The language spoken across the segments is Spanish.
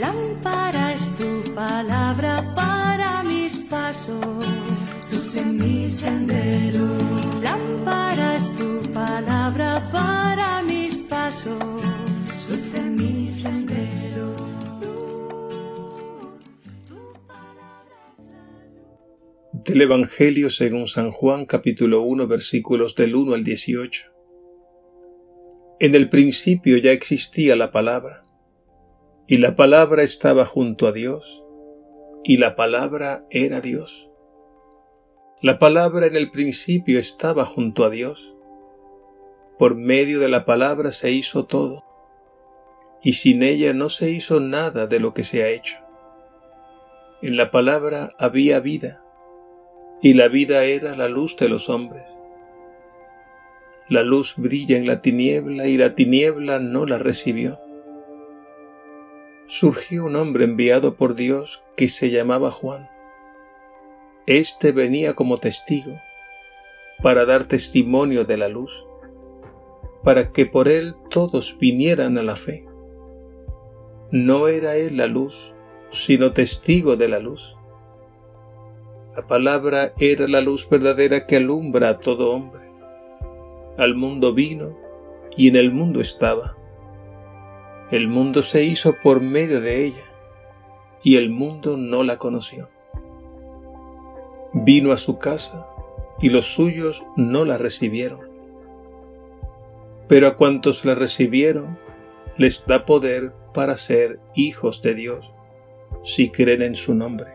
Lámpara es tu palabra para mis pasos, luz en mi sendero. Lámpara es tu palabra para mis pasos, luz en mi sendero. Del Evangelio según San Juan capítulo 1 versículos del 1 al 18. En el principio ya existía la palabra y la palabra estaba junto a Dios, y la palabra era Dios. La palabra en el principio estaba junto a Dios. Por medio de la palabra se hizo todo, y sin ella no se hizo nada de lo que se ha hecho. En la palabra había vida, y la vida era la luz de los hombres. La luz brilla en la tiniebla y la tiniebla no la recibió surgió un hombre enviado por Dios que se llamaba Juan. Este venía como testigo para dar testimonio de la luz, para que por él todos vinieran a la fe. No era él la luz, sino testigo de la luz. La palabra era la luz verdadera que alumbra a todo hombre. Al mundo vino y en el mundo estaba el mundo se hizo por medio de ella, y el mundo no la conoció. Vino a su casa, y los suyos no la recibieron. Pero a cuantos la recibieron, les da poder para ser hijos de Dios, si creen en su nombre.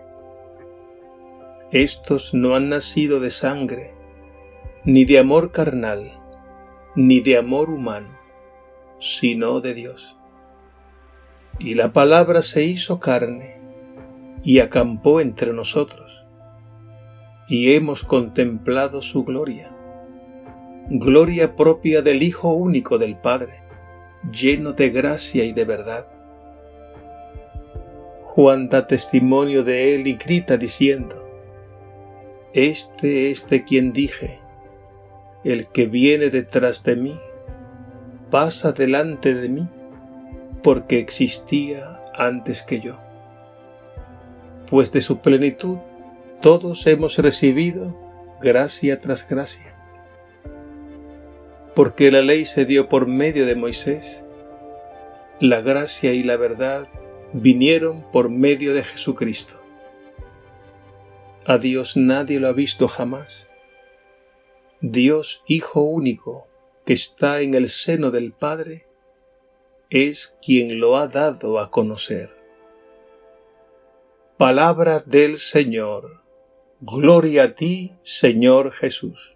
Estos no han nacido de sangre, ni de amor carnal, ni de amor humano, sino de Dios. Y la palabra se hizo carne y acampó entre nosotros, y hemos contemplado su gloria, gloria propia del Hijo único del Padre, lleno de gracia y de verdad. Juan da testimonio de él y grita diciendo, Este es de quien dije, el que viene detrás de mí, pasa delante de mí porque existía antes que yo. Pues de su plenitud todos hemos recibido gracia tras gracia. Porque la ley se dio por medio de Moisés, la gracia y la verdad vinieron por medio de Jesucristo. A Dios nadie lo ha visto jamás. Dios Hijo único, que está en el seno del Padre, es quien lo ha dado a conocer. Palabra del Señor. Gloria a ti, Señor Jesús.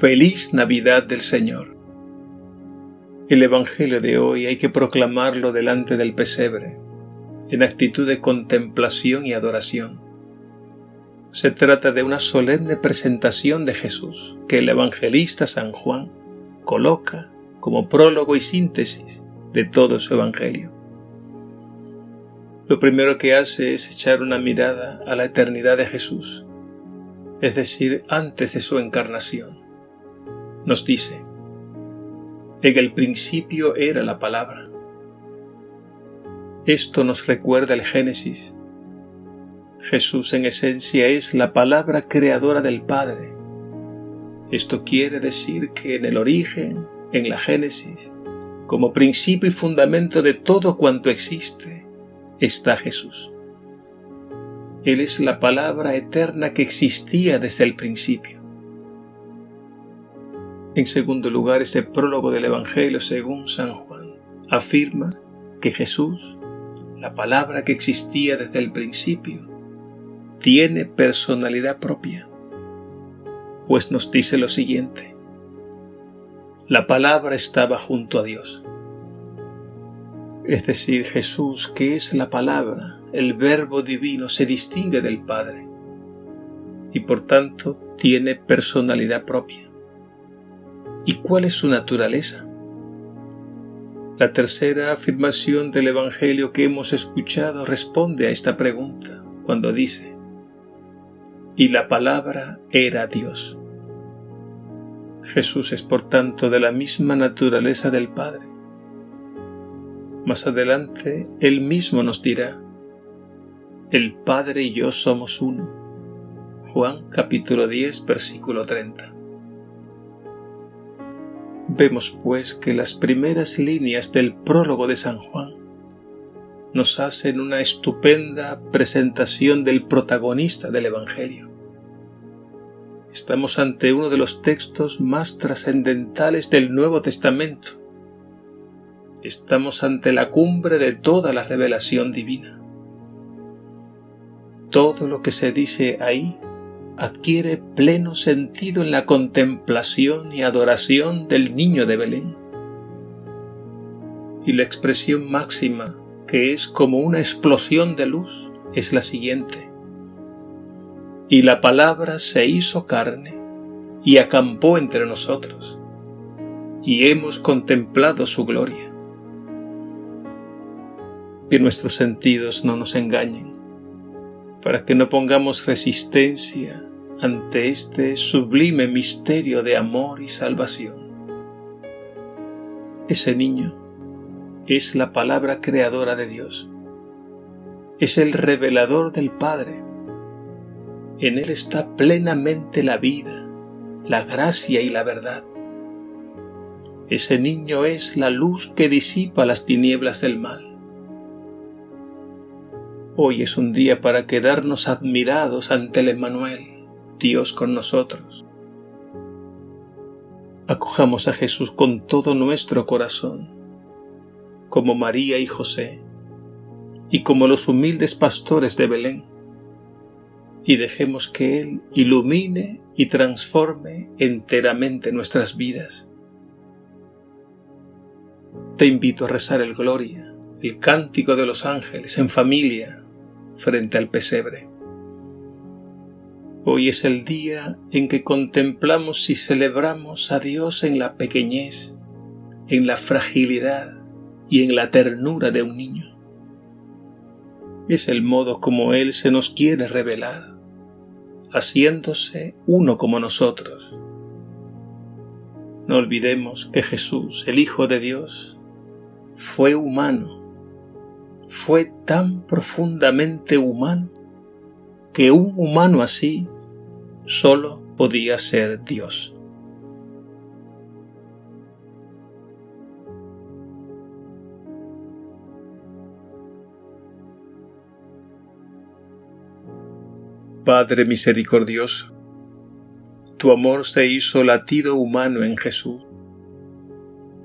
Feliz Navidad del Señor. El Evangelio de hoy hay que proclamarlo delante del pesebre, en actitud de contemplación y adoración. Se trata de una solemne presentación de Jesús que el evangelista San Juan coloca como prólogo y síntesis de todo su Evangelio. Lo primero que hace es echar una mirada a la eternidad de Jesús, es decir, antes de su encarnación. Nos dice, en el principio era la palabra. Esto nos recuerda el Génesis. Jesús en esencia es la palabra creadora del Padre. Esto quiere decir que en el origen, en la Génesis, como principio y fundamento de todo cuanto existe, está Jesús. Él es la palabra eterna que existía desde el principio. En segundo lugar, este prólogo del Evangelio según San Juan afirma que Jesús, la palabra que existía desde el principio, tiene personalidad propia, pues nos dice lo siguiente. La palabra estaba junto a Dios es decir, Jesús, que es la palabra, el verbo divino, se distingue del Padre y por tanto tiene personalidad propia. ¿Y cuál es su naturaleza? La tercera afirmación del Evangelio que hemos escuchado responde a esta pregunta cuando dice, y la palabra era Dios. Jesús es por tanto de la misma naturaleza del Padre más adelante Él mismo nos dirá, el Padre y yo somos uno. Juan capítulo 10 versículo 30. Vemos pues que las primeras líneas del prólogo de San Juan nos hacen una estupenda presentación del protagonista del Evangelio. Estamos ante uno de los textos más trascendentales del Nuevo Testamento estamos ante la cumbre de toda la revelación divina. Todo lo que se dice ahí adquiere pleno sentido en la contemplación y adoración del niño de Belén. Y la expresión máxima, que es como una explosión de luz, es la siguiente. Y la palabra se hizo carne y acampó entre nosotros, y hemos contemplado su gloria que nuestros sentidos no nos engañen, para que no pongamos resistencia ante este sublime misterio de amor y salvación. Ese niño es la palabra creadora de Dios, es el revelador del Padre. En Él está plenamente la vida, la gracia y la verdad. Ese niño es la luz que disipa las tinieblas del mal. Hoy es un día para quedarnos admirados ante el Emmanuel, Dios con nosotros. Acojamos a Jesús con todo nuestro corazón, como María y José, y como los humildes pastores de Belén, y dejemos que Él ilumine y transforme enteramente nuestras vidas. Te invito a rezar el Gloria, el cántico de los ángeles en familia, frente al pesebre. Hoy es el día en que contemplamos y celebramos a Dios en la pequeñez, en la fragilidad y en la ternura de un niño. Es el modo como Él se nos quiere revelar, haciéndose uno como nosotros. No olvidemos que Jesús, el Hijo de Dios, fue humano fue tan profundamente humano que un humano así solo podía ser Dios. Padre misericordioso, tu amor se hizo latido humano en Jesús.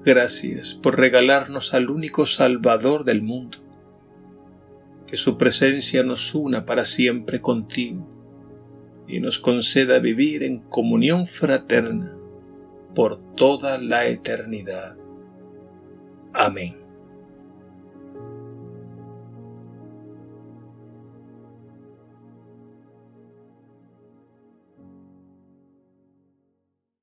Gracias por regalarnos al único Salvador del mundo que su presencia nos una para siempre contigo y nos conceda vivir en comunión fraterna por toda la eternidad. Amén.